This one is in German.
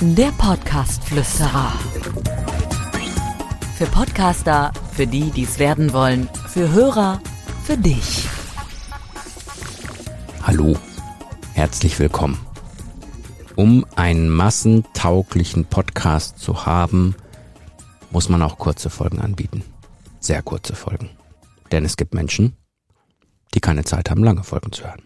Der Podcast-Flüsterer. Für Podcaster, für die, die es werden wollen, für Hörer, für dich. Hallo, herzlich willkommen. Um einen massentauglichen Podcast zu haben, muss man auch kurze Folgen anbieten. Sehr kurze Folgen. Denn es gibt Menschen, die keine Zeit haben, lange Folgen zu hören.